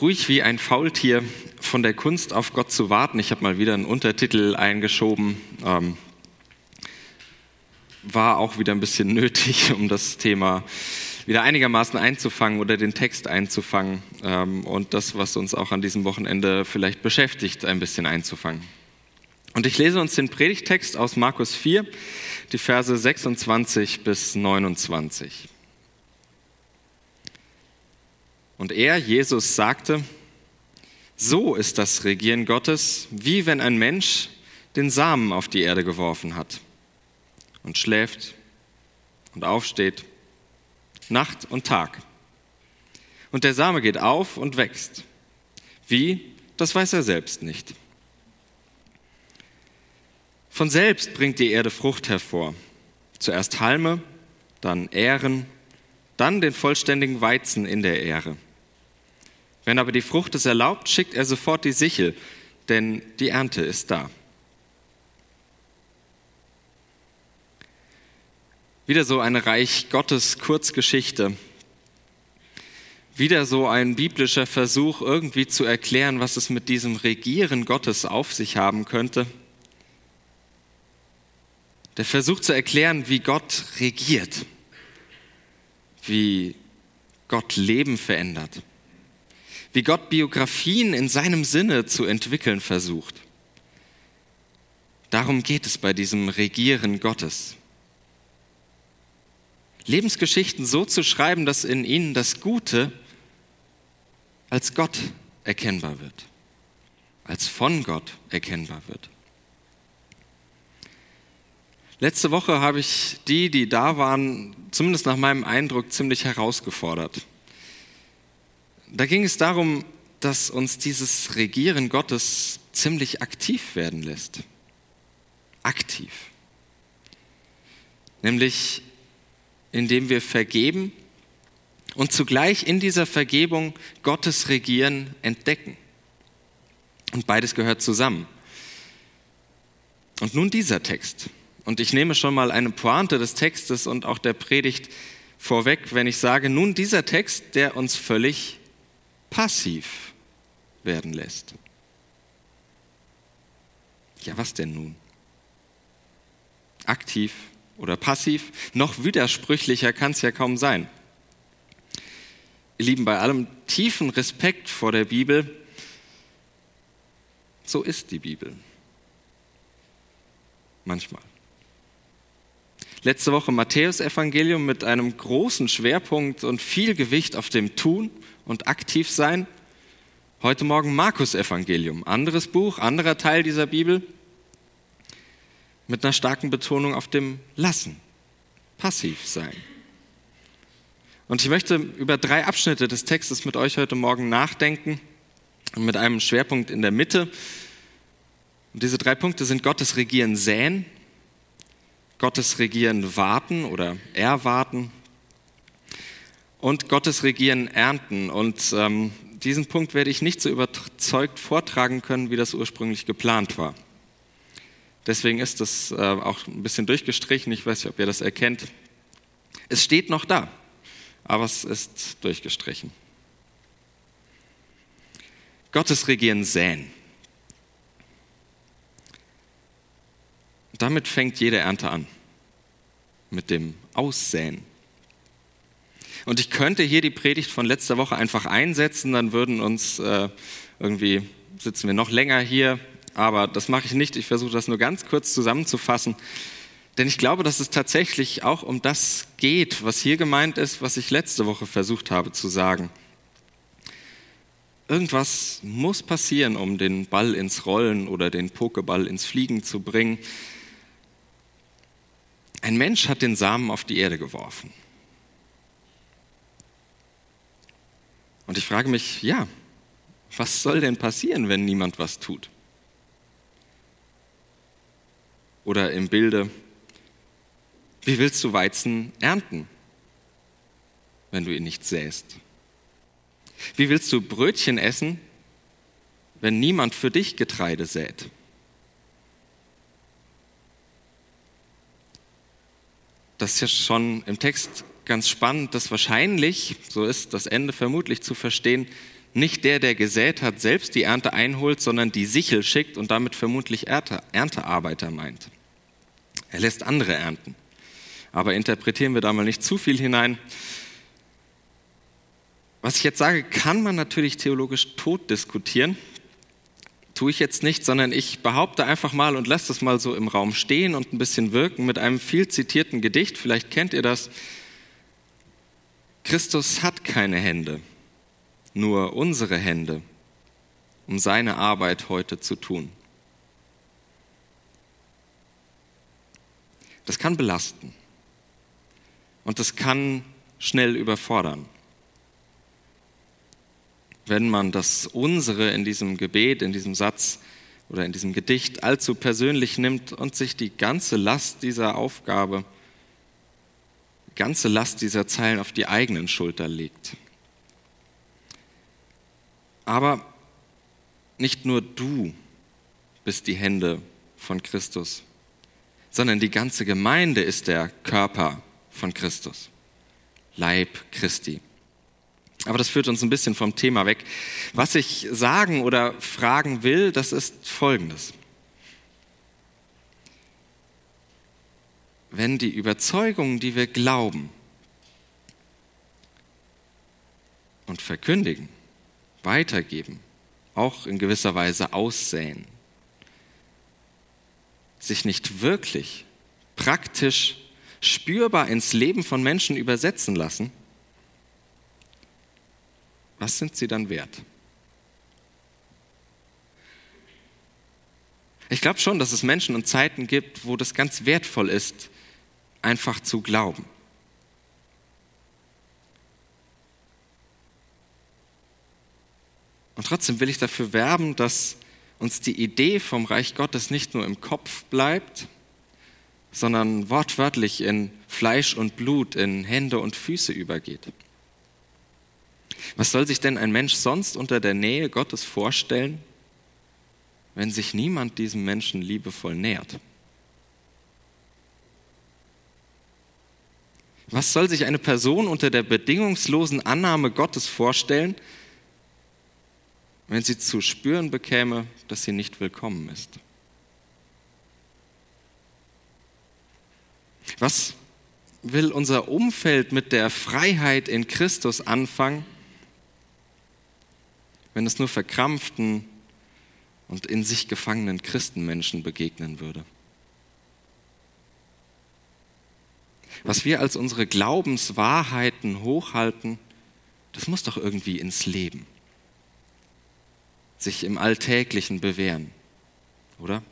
ruhig wie ein Faultier von der Kunst auf Gott zu warten. Ich habe mal wieder einen Untertitel eingeschoben. Ähm, war auch wieder ein bisschen nötig, um das Thema wieder einigermaßen einzufangen oder den Text einzufangen ähm, und das, was uns auch an diesem Wochenende vielleicht beschäftigt, ein bisschen einzufangen. Und ich lese uns den Predigtext aus Markus 4, die Verse 26 bis 29. Und er, Jesus, sagte, so ist das Regieren Gottes, wie wenn ein Mensch den Samen auf die Erde geworfen hat und schläft und aufsteht, Nacht und Tag. Und der Same geht auf und wächst. Wie, das weiß er selbst nicht. Von selbst bringt die Erde Frucht hervor. Zuerst Halme, dann Ähren, dann den vollständigen Weizen in der Ähre. Wenn aber die Frucht es erlaubt, schickt er sofort die Sichel, denn die Ernte ist da. Wieder so eine Reich Gottes Kurzgeschichte. Wieder so ein biblischer Versuch, irgendwie zu erklären, was es mit diesem Regieren Gottes auf sich haben könnte. Der Versuch zu erklären, wie Gott regiert, wie Gott Leben verändert, wie Gott Biografien in seinem Sinne zu entwickeln versucht. Darum geht es bei diesem Regieren Gottes. Lebensgeschichten so zu schreiben, dass in ihnen das Gute als Gott erkennbar wird, als von Gott erkennbar wird. Letzte Woche habe ich die, die da waren, zumindest nach meinem Eindruck ziemlich herausgefordert. Da ging es darum, dass uns dieses Regieren Gottes ziemlich aktiv werden lässt. Aktiv. Nämlich indem wir vergeben und zugleich in dieser Vergebung Gottes Regieren entdecken. Und beides gehört zusammen. Und nun dieser Text. Und ich nehme schon mal eine Pointe des Textes und auch der Predigt vorweg, wenn ich sage, nun dieser Text, der uns völlig passiv werden lässt. Ja, was denn nun? Aktiv oder passiv, noch widersprüchlicher kann es ja kaum sein. Ihr Lieben, bei allem tiefen Respekt vor der Bibel, so ist die Bibel. Manchmal. Letzte Woche Matthäus Evangelium mit einem großen Schwerpunkt und viel Gewicht auf dem Tun und Aktivsein. Heute Morgen Markus Evangelium, anderes Buch, anderer Teil dieser Bibel mit einer starken Betonung auf dem Lassen, passiv sein. Und ich möchte über drei Abschnitte des Textes mit euch heute Morgen nachdenken, mit einem Schwerpunkt in der Mitte. Und diese drei Punkte sind Gottes Regieren säen, Gottes Regieren warten oder erwarten und Gottes Regieren ernten. Und ähm, diesen Punkt werde ich nicht so überzeugt vortragen können, wie das ursprünglich geplant war. Deswegen ist das äh, auch ein bisschen durchgestrichen. Ich weiß nicht, ob ihr das erkennt. Es steht noch da, aber es ist durchgestrichen. Gottes Regieren säen. Damit fängt jede Ernte an. Mit dem Aussäen. Und ich könnte hier die Predigt von letzter Woche einfach einsetzen, dann würden uns äh, irgendwie, sitzen wir noch länger hier, aber das mache ich nicht. Ich versuche das nur ganz kurz zusammenzufassen. Denn ich glaube, dass es tatsächlich auch um das geht, was hier gemeint ist, was ich letzte Woche versucht habe zu sagen. Irgendwas muss passieren, um den Ball ins Rollen oder den Pokeball ins Fliegen zu bringen. Ein Mensch hat den Samen auf die Erde geworfen. Und ich frage mich, ja, was soll denn passieren, wenn niemand was tut? Oder im Bilde, wie willst du Weizen ernten, wenn du ihn nicht säst? Wie willst du Brötchen essen, wenn niemand für dich Getreide sät? Das ist ja schon im Text ganz spannend, dass wahrscheinlich, so ist das Ende vermutlich zu verstehen, nicht der, der gesät hat, selbst die Ernte einholt, sondern die Sichel schickt und damit vermutlich Ernte, Erntearbeiter meint. Er lässt andere ernten. Aber interpretieren wir da mal nicht zu viel hinein. Was ich jetzt sage, kann man natürlich theologisch tot diskutieren. Tue ich jetzt nicht, sondern ich behaupte einfach mal und lasse das mal so im Raum stehen und ein bisschen wirken mit einem viel zitierten Gedicht. Vielleicht kennt ihr das. Christus hat keine Hände, nur unsere Hände, um seine Arbeit heute zu tun. Das kann belasten und das kann schnell überfordern. Wenn man das Unsere in diesem Gebet, in diesem Satz oder in diesem Gedicht allzu persönlich nimmt und sich die ganze Last dieser Aufgabe, ganze Last dieser Zeilen auf die eigenen Schulter legt. Aber nicht nur du bist die Hände von Christus, sondern die ganze Gemeinde ist der Körper von Christus, Leib Christi. Aber das führt uns ein bisschen vom Thema weg. Was ich sagen oder fragen will, das ist Folgendes. Wenn die Überzeugungen, die wir glauben und verkündigen, weitergeben, auch in gewisser Weise aussäen, sich nicht wirklich praktisch spürbar ins Leben von Menschen übersetzen lassen, was sind sie dann wert? Ich glaube schon, dass es Menschen und Zeiten gibt, wo das ganz wertvoll ist, einfach zu glauben. Und trotzdem will ich dafür werben, dass uns die Idee vom Reich Gottes nicht nur im Kopf bleibt, sondern wortwörtlich in Fleisch und Blut, in Hände und Füße übergeht. Was soll sich denn ein Mensch sonst unter der Nähe Gottes vorstellen, wenn sich niemand diesem Menschen liebevoll nähert? Was soll sich eine Person unter der bedingungslosen Annahme Gottes vorstellen, wenn sie zu spüren bekäme, dass sie nicht willkommen ist? Was will unser Umfeld mit der Freiheit in Christus anfangen, wenn es nur verkrampften und in sich gefangenen Christenmenschen begegnen würde? Was wir als unsere Glaubenswahrheiten hochhalten, das muss doch irgendwie ins Leben, sich im Alltäglichen bewähren, oder?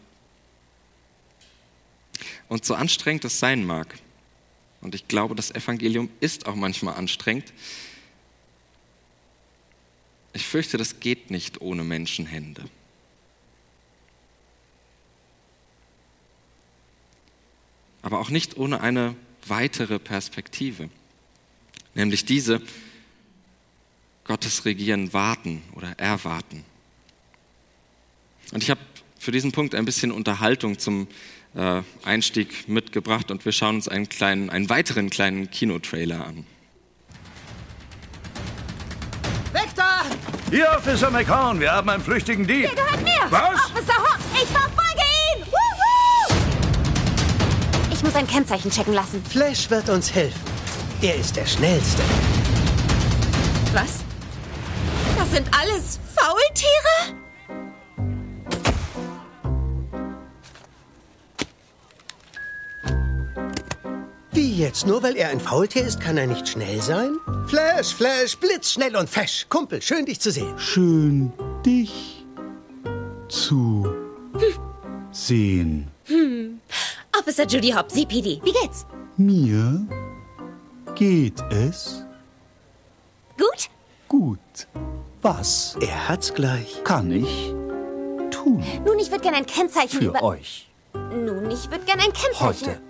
Und so anstrengend es sein mag, und ich glaube, das Evangelium ist auch manchmal anstrengend, ich fürchte, das geht nicht ohne Menschenhände. Aber auch nicht ohne eine weitere Perspektive, nämlich diese, Gottes Regieren warten oder erwarten. Und ich habe für diesen Punkt ein bisschen Unterhaltung zum äh, Einstieg mitgebracht und wir schauen uns einen, kleinen, einen weiteren kleinen Kinotrailer an. Victor! Hier, Officer McCown, wir haben einen flüchtigen Dieb. Der gehört mir! Was? Officer Hawks, ich verfolge muss ein Kennzeichen checken lassen. Flash wird uns helfen. Er ist der Schnellste. Was? Das sind alles Faultiere? Wie jetzt? Nur weil er ein Faultier ist, kann er nicht schnell sein? Flash, Flash, blitzschnell und fesch. Kumpel, schön dich zu sehen. Schön, dich zu sehen. Officer Judy Hobb, CPD. Wie geht's? Mir geht es Gut? gut. Was Er hat's gleich. kann ich tun Nun, ich würde gerne ein Kennzeichen für über... euch Nun, ich würde gerne ein Kennzeichen... heute?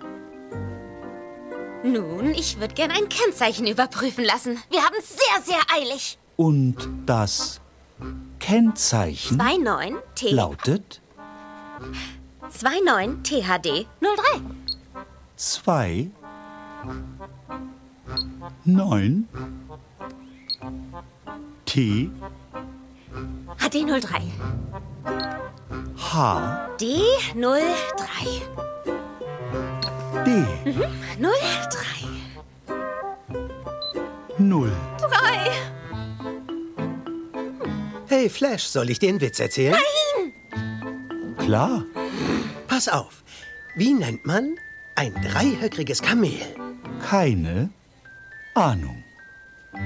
Nun, ich würde gerne ein Kennzeichen überprüfen lassen. Wir haben es sehr, sehr eilig. Und das Kennzeichen 29 T... lautet 29 THD 03. 2 9 T HD03. H, D03. D, 03. 0. 3. Hey Flash, soll ich dir einen Witz erzählen? Klar. Pass auf. Wie nennt man ein dreihöckriges Kamel? Keine Ahnung.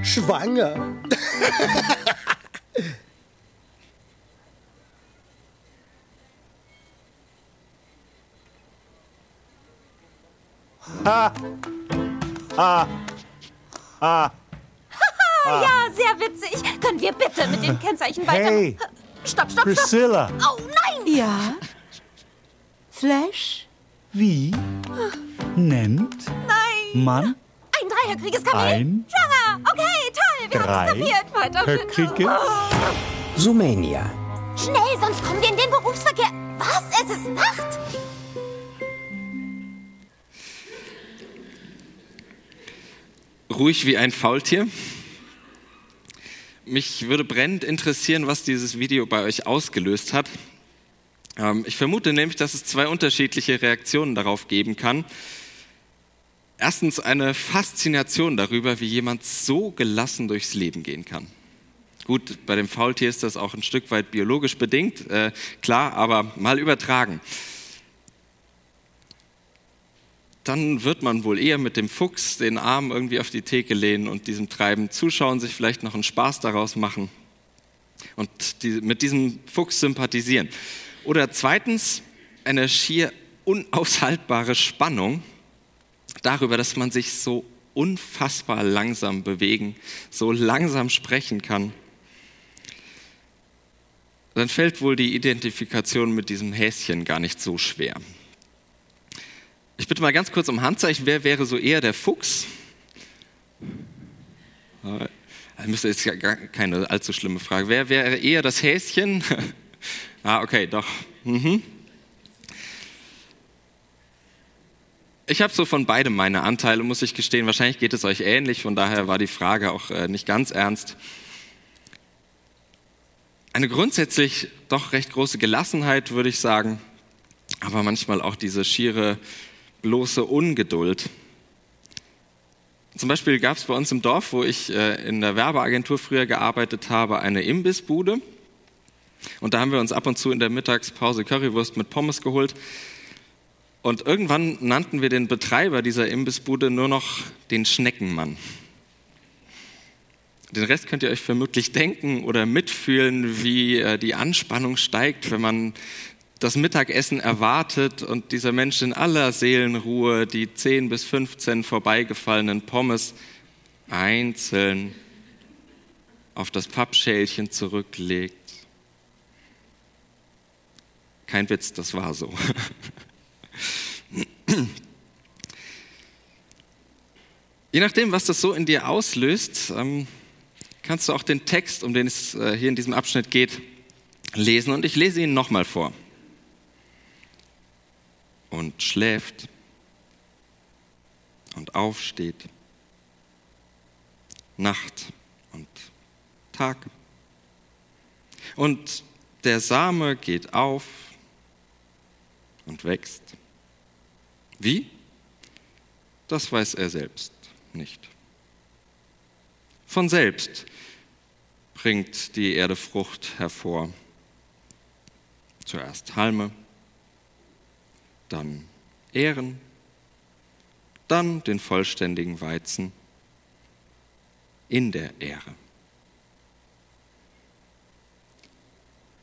Schwanger. Ja, sehr witzig. Können wir bitte mit den Kennzeichen weiter... Hey. Stopp, stopp, stopp. Priscilla, Oh nein! Ja? Flash? wie nennt Nein! man Ein dreihöckriges Kamel? ein Schwanger! Okay, toll, wir haben es kapiert. Weiter höckriges Sumania. Schnell, sonst kommen wir in den Berufsverkehr. Was? Es ist Nacht? Ruhig wie ein Faultier. Mich würde brennend interessieren, was dieses Video bei euch ausgelöst hat. Ähm, ich vermute nämlich, dass es zwei unterschiedliche Reaktionen darauf geben kann. Erstens eine Faszination darüber, wie jemand so gelassen durchs Leben gehen kann. Gut, bei dem Faultier ist das auch ein Stück weit biologisch bedingt, äh, klar, aber mal übertragen. Dann wird man wohl eher mit dem Fuchs den Arm irgendwie auf die Theke lehnen und diesem Treiben zuschauen, sich vielleicht noch einen Spaß daraus machen und die, mit diesem Fuchs sympathisieren. Oder zweitens eine schier unaushaltbare Spannung darüber, dass man sich so unfassbar langsam bewegen, so langsam sprechen kann. Dann fällt wohl die Identifikation mit diesem Häschen gar nicht so schwer. Ich bitte mal ganz kurz um Handzeichen. Wer wäre so eher der Fuchs? Das müsste jetzt gar keine allzu schlimme Frage. Wer wäre eher das Häschen? ah, okay, doch. Mhm. Ich habe so von beidem meine Anteile, muss ich gestehen. Wahrscheinlich geht es euch ähnlich, von daher war die Frage auch äh, nicht ganz ernst. Eine grundsätzlich doch recht große Gelassenheit, würde ich sagen, aber manchmal auch diese schiere, bloße Ungeduld. Zum Beispiel gab es bei uns im Dorf, wo ich äh, in der Werbeagentur früher gearbeitet habe, eine Imbissbude. Und da haben wir uns ab und zu in der Mittagspause Currywurst mit Pommes geholt. Und irgendwann nannten wir den Betreiber dieser Imbissbude nur noch den Schneckenmann. Den Rest könnt ihr euch vermutlich denken oder mitfühlen, wie äh, die Anspannung steigt, wenn man das Mittagessen erwartet und dieser Mensch in aller Seelenruhe die 10 bis 15 vorbeigefallenen Pommes einzeln auf das Pappschälchen zurücklegt. Kein Witz, das war so. Je nachdem, was das so in dir auslöst, ähm, kannst du auch den Text, um den es äh, hier in diesem Abschnitt geht, lesen. Und ich lese ihn nochmal vor. Und schläft und aufsteht. Nacht und Tag. Und der Same geht auf und wächst. Wie? Das weiß er selbst nicht. Von selbst bringt die Erde Frucht hervor. Zuerst Halme, dann Ähren, dann den vollständigen Weizen in der Ähre.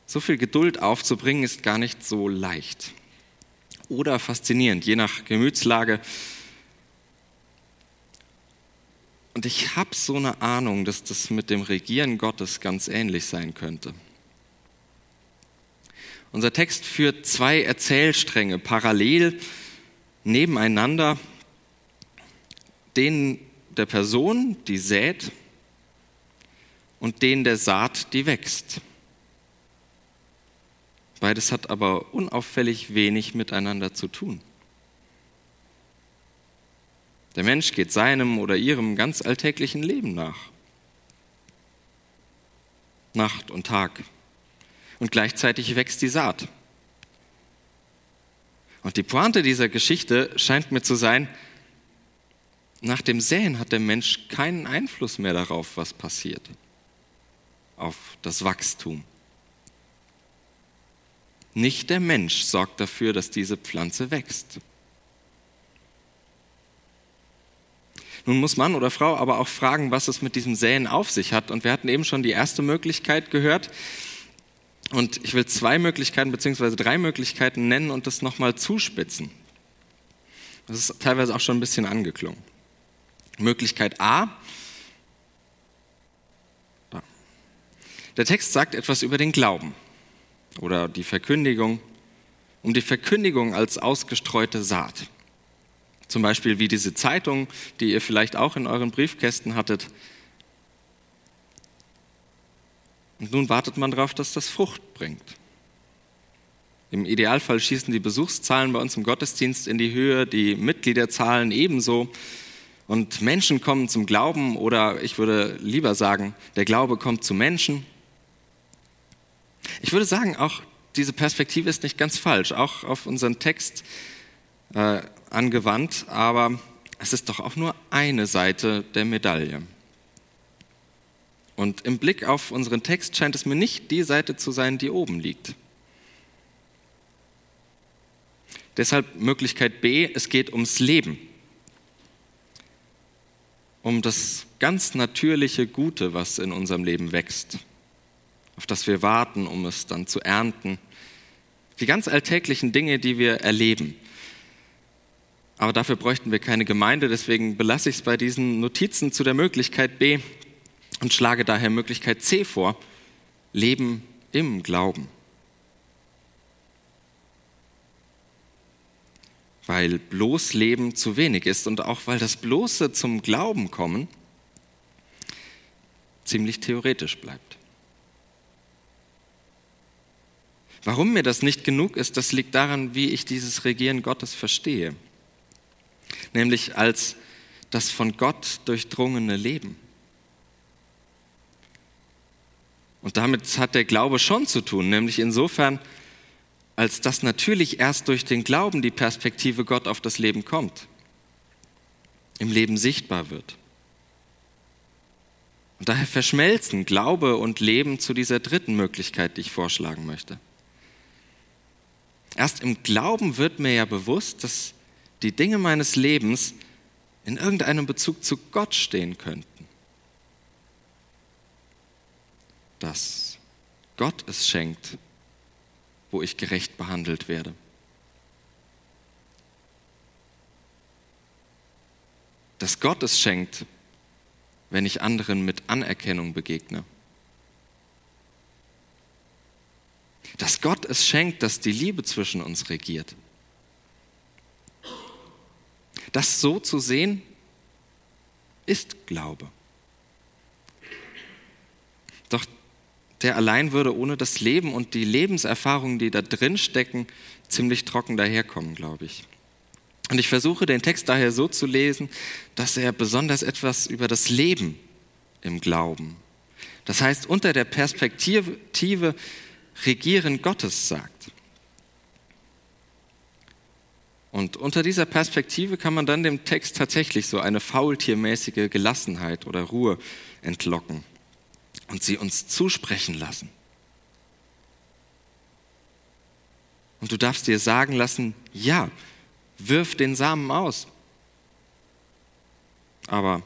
So viel Geduld aufzubringen ist gar nicht so leicht oder faszinierend, je nach Gemütslage. Und ich habe so eine Ahnung, dass das mit dem Regieren Gottes ganz ähnlich sein könnte. Unser Text führt zwei Erzählstränge parallel nebeneinander, den der Person, die sät, und den der Saat, die wächst. Beides hat aber unauffällig wenig miteinander zu tun. Der Mensch geht seinem oder ihrem ganz alltäglichen Leben nach. Nacht und Tag. Und gleichzeitig wächst die Saat. Und die Pointe dieser Geschichte scheint mir zu sein, nach dem Säen hat der Mensch keinen Einfluss mehr darauf, was passiert, auf das Wachstum. Nicht der Mensch sorgt dafür, dass diese Pflanze wächst. Nun muss Mann oder Frau aber auch fragen, was es mit diesem Säen auf sich hat. Und wir hatten eben schon die erste Möglichkeit gehört. Und ich will zwei Möglichkeiten beziehungsweise drei Möglichkeiten nennen und das nochmal zuspitzen. Das ist teilweise auch schon ein bisschen angeklungen. Möglichkeit A. Der Text sagt etwas über den Glauben oder die Verkündigung, um die Verkündigung als ausgestreute Saat. Zum Beispiel wie diese Zeitung, die ihr vielleicht auch in euren Briefkästen hattet. Und nun wartet man darauf, dass das Frucht bringt. Im Idealfall schießen die Besuchszahlen bei uns im Gottesdienst in die Höhe, die Mitgliederzahlen ebenso. Und Menschen kommen zum Glauben oder ich würde lieber sagen, der Glaube kommt zu Menschen. Ich würde sagen, auch diese Perspektive ist nicht ganz falsch, auch auf unseren Text äh, angewandt, aber es ist doch auch nur eine Seite der Medaille. Und im Blick auf unseren Text scheint es mir nicht die Seite zu sein, die oben liegt. Deshalb Möglichkeit B, es geht ums Leben um das ganz natürliche Gute, was in unserem Leben wächst, auf das wir warten, um es dann zu ernten. Die ganz alltäglichen Dinge, die wir erleben. Aber dafür bräuchten wir keine Gemeinde, deswegen belasse ich es bei diesen Notizen zu der Möglichkeit B und schlage daher Möglichkeit C vor, Leben im Glauben. weil bloß Leben zu wenig ist und auch weil das bloße zum Glauben kommen ziemlich theoretisch bleibt. Warum mir das nicht genug ist, das liegt daran, wie ich dieses Regieren Gottes verstehe, nämlich als das von Gott durchdrungene Leben. Und damit hat der Glaube schon zu tun, nämlich insofern, als dass natürlich erst durch den Glauben die Perspektive Gott auf das Leben kommt, im Leben sichtbar wird. Und daher verschmelzen Glaube und Leben zu dieser dritten Möglichkeit, die ich vorschlagen möchte. Erst im Glauben wird mir ja bewusst, dass die Dinge meines Lebens in irgendeinem Bezug zu Gott stehen könnten. Dass Gott es schenkt, wo ich gerecht behandelt werde. Dass Gott es schenkt, wenn ich anderen mit Anerkennung begegne. Dass Gott es schenkt, dass die Liebe zwischen uns regiert. Das so zu sehen, ist Glaube. Doch der allein würde ohne das Leben und die Lebenserfahrungen, die da drin stecken, ziemlich trocken daherkommen, glaube ich. Und ich versuche den Text daher so zu lesen, dass er besonders etwas über das Leben im Glauben, das heißt unter der Perspektive Regieren Gottes sagt. Und unter dieser Perspektive kann man dann dem Text tatsächlich so eine faultiermäßige Gelassenheit oder Ruhe entlocken und sie uns zusprechen lassen. Und du darfst dir sagen lassen, ja, wirf den Samen aus. Aber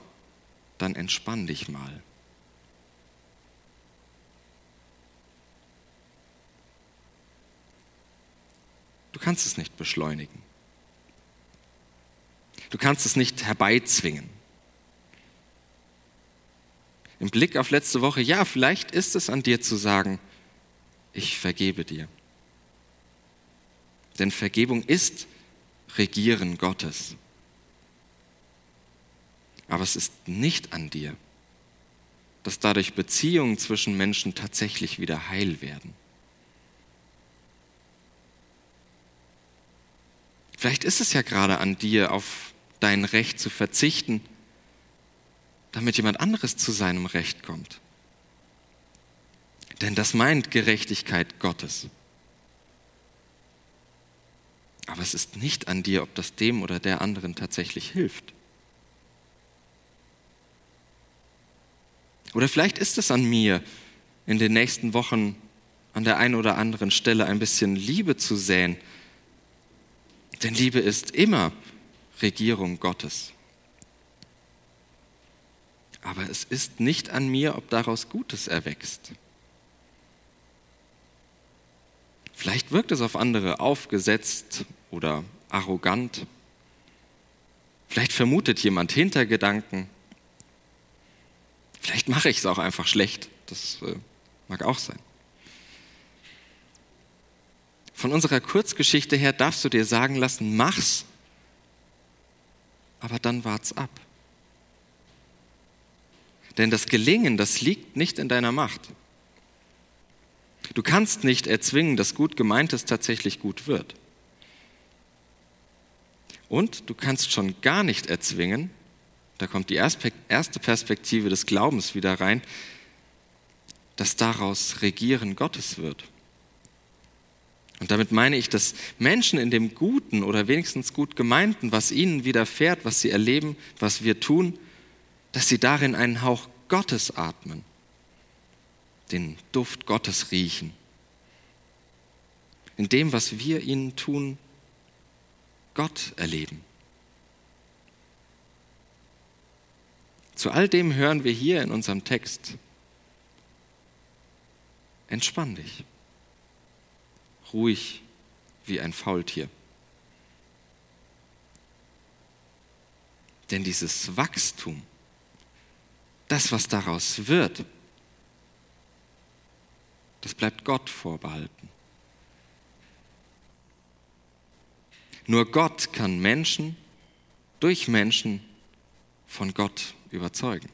dann entspann dich mal. Kannst es nicht beschleunigen. Du kannst es nicht herbeizwingen im Blick auf letzte Woche, ja, vielleicht ist es an dir zu sagen, ich vergebe dir. Denn Vergebung ist Regieren Gottes. Aber es ist nicht an dir, dass dadurch Beziehungen zwischen Menschen tatsächlich wieder heil werden. Vielleicht ist es ja gerade an dir, auf dein Recht zu verzichten damit jemand anderes zu seinem Recht kommt. Denn das meint Gerechtigkeit Gottes. Aber es ist nicht an dir, ob das dem oder der anderen tatsächlich hilft. Oder vielleicht ist es an mir, in den nächsten Wochen an der einen oder anderen Stelle ein bisschen Liebe zu säen. Denn Liebe ist immer Regierung Gottes. Aber es ist nicht an mir, ob daraus Gutes erwächst. Vielleicht wirkt es auf andere aufgesetzt oder arrogant. Vielleicht vermutet jemand Hintergedanken. Vielleicht mache ich es auch einfach schlecht. Das äh, mag auch sein. Von unserer Kurzgeschichte her darfst du dir sagen lassen, mach's, aber dann wart's ab. Denn das Gelingen, das liegt nicht in deiner Macht. Du kannst nicht erzwingen, dass gut gemeintes tatsächlich gut wird. Und du kannst schon gar nicht erzwingen, da kommt die erste Perspektive des Glaubens wieder rein, dass daraus Regieren Gottes wird. Und damit meine ich, dass Menschen in dem Guten oder wenigstens gut gemeinten, was ihnen widerfährt, was sie erleben, was wir tun, dass sie darin einen Hauch Gottes atmen, den Duft Gottes riechen. In dem, was wir ihnen tun, Gott erleben. Zu all dem hören wir hier in unserem Text. Entspann dich ruhig wie ein Faultier. Denn dieses Wachstum, das, was daraus wird, das bleibt Gott vorbehalten. Nur Gott kann Menschen durch Menschen von Gott überzeugen.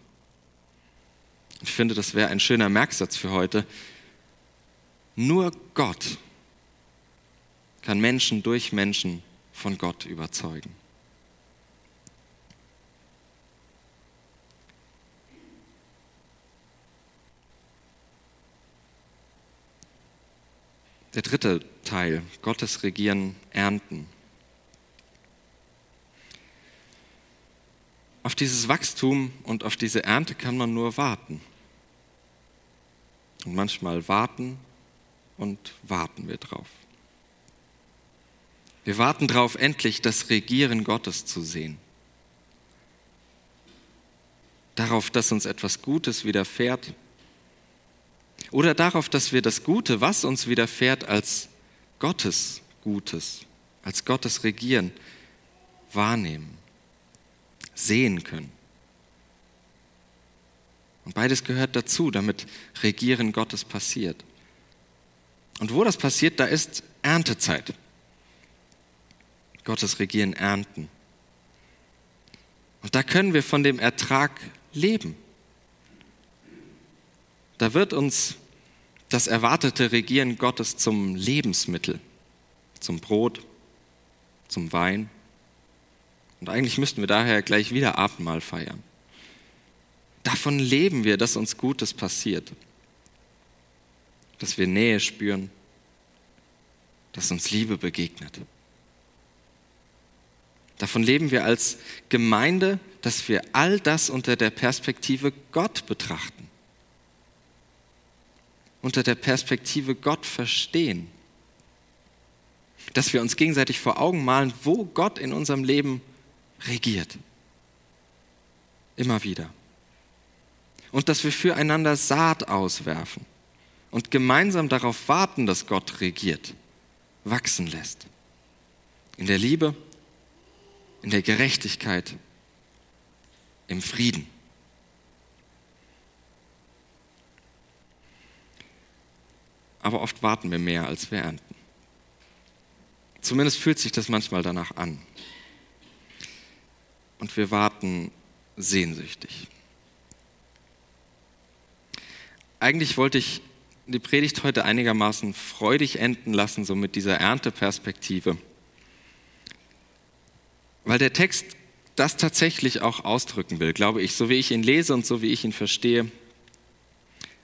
Ich finde, das wäre ein schöner Merksatz für heute. Nur Gott kann Menschen durch Menschen von Gott überzeugen. Der dritte Teil, Gottes Regieren, Ernten. Auf dieses Wachstum und auf diese Ernte kann man nur warten. Und manchmal warten und warten wir drauf. Wir warten darauf, endlich das Regieren Gottes zu sehen. Darauf, dass uns etwas Gutes widerfährt. Oder darauf, dass wir das Gute, was uns widerfährt, als Gottes Gutes, als Gottes Regieren wahrnehmen, sehen können. Und beides gehört dazu, damit Regieren Gottes passiert. Und wo das passiert, da ist Erntezeit. Gottes Regieren ernten. Und da können wir von dem Ertrag leben. Da wird uns das erwartete Regieren Gottes zum Lebensmittel, zum Brot, zum Wein. Und eigentlich müssten wir daher gleich wieder Abendmahl feiern. Davon leben wir, dass uns Gutes passiert, dass wir Nähe spüren, dass uns Liebe begegnet. Davon leben wir als Gemeinde, dass wir all das unter der Perspektive Gott betrachten. Unter der Perspektive Gott verstehen. Dass wir uns gegenseitig vor Augen malen, wo Gott in unserem Leben regiert. Immer wieder. Und dass wir füreinander Saat auswerfen und gemeinsam darauf warten, dass Gott regiert, wachsen lässt. In der Liebe in der Gerechtigkeit, im Frieden. Aber oft warten wir mehr, als wir ernten. Zumindest fühlt sich das manchmal danach an. Und wir warten sehnsüchtig. Eigentlich wollte ich die Predigt heute einigermaßen freudig enden lassen, so mit dieser Ernteperspektive weil der Text das tatsächlich auch ausdrücken will, glaube ich, so wie ich ihn lese und so wie ich ihn verstehe.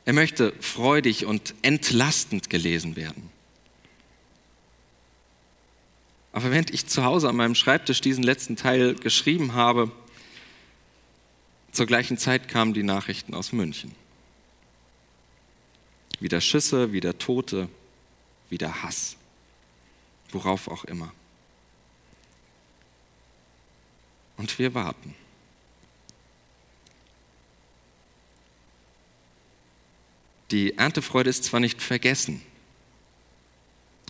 Er möchte freudig und entlastend gelesen werden. Aber während ich zu Hause an meinem Schreibtisch diesen letzten Teil geschrieben habe, zur gleichen Zeit kamen die Nachrichten aus München. Wieder Schüsse, wieder Tote, wieder Hass. Worauf auch immer. Und wir warten. Die Erntefreude ist zwar nicht vergessen,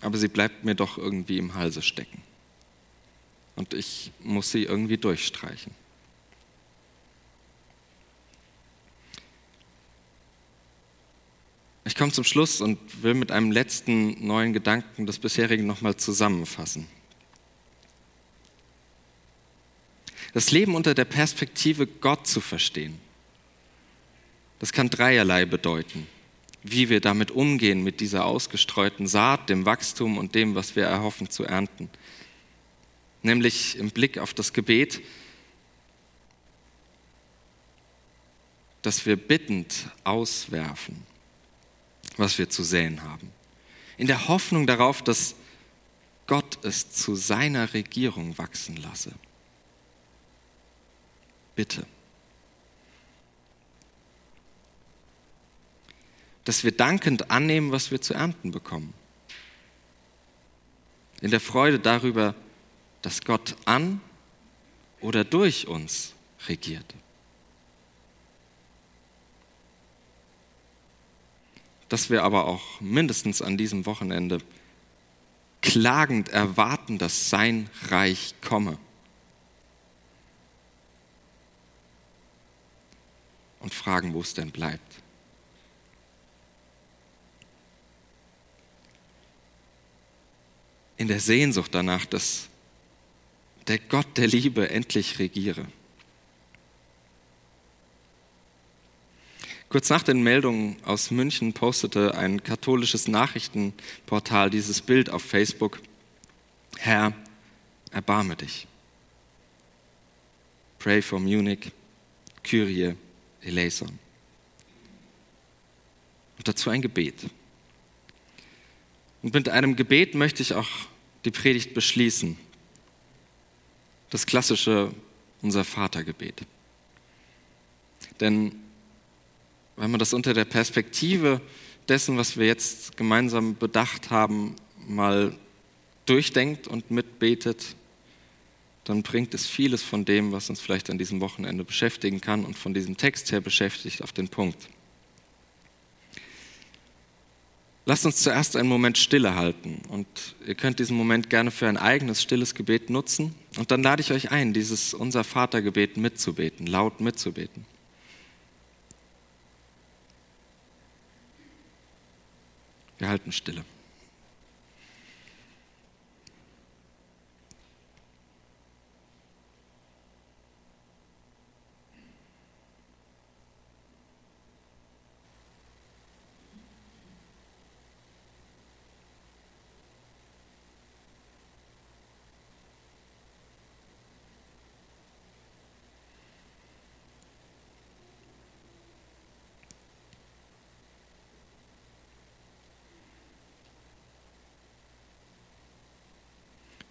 aber sie bleibt mir doch irgendwie im Halse stecken. Und ich muss sie irgendwie durchstreichen. Ich komme zum Schluss und will mit einem letzten neuen Gedanken das bisherige nochmal zusammenfassen. Das Leben unter der Perspektive Gott zu verstehen, das kann dreierlei bedeuten wie wir damit umgehen, mit dieser ausgestreuten Saat, dem Wachstum und dem, was wir erhoffen zu ernten. Nämlich im Blick auf das Gebet, dass wir bittend auswerfen, was wir zu säen haben. In der Hoffnung darauf, dass Gott es zu seiner Regierung wachsen lasse. Bitte. dass wir dankend annehmen, was wir zu ernten bekommen. In der Freude darüber, dass Gott an oder durch uns regiert. Dass wir aber auch mindestens an diesem Wochenende klagend erwarten, dass sein Reich komme. Und fragen, wo es denn bleibt. in der Sehnsucht danach, dass der Gott der Liebe endlich regiere. Kurz nach den Meldungen aus München postete ein katholisches Nachrichtenportal dieses Bild auf Facebook. Herr, erbarme dich. Pray for Munich, Kyrie eleison. Und dazu ein Gebet. Und mit einem Gebet möchte ich auch die Predigt beschließen. Das klassische unser Vatergebet. Denn wenn man das unter der Perspektive dessen, was wir jetzt gemeinsam bedacht haben, mal durchdenkt und mitbetet, dann bringt es vieles von dem, was uns vielleicht an diesem Wochenende beschäftigen kann und von diesem Text her beschäftigt, auf den Punkt. Lasst uns zuerst einen Moment Stille halten und ihr könnt diesen Moment gerne für ein eigenes stilles Gebet nutzen und dann lade ich euch ein, dieses Unser Vatergebet mitzubeten, laut mitzubeten. Wir halten Stille.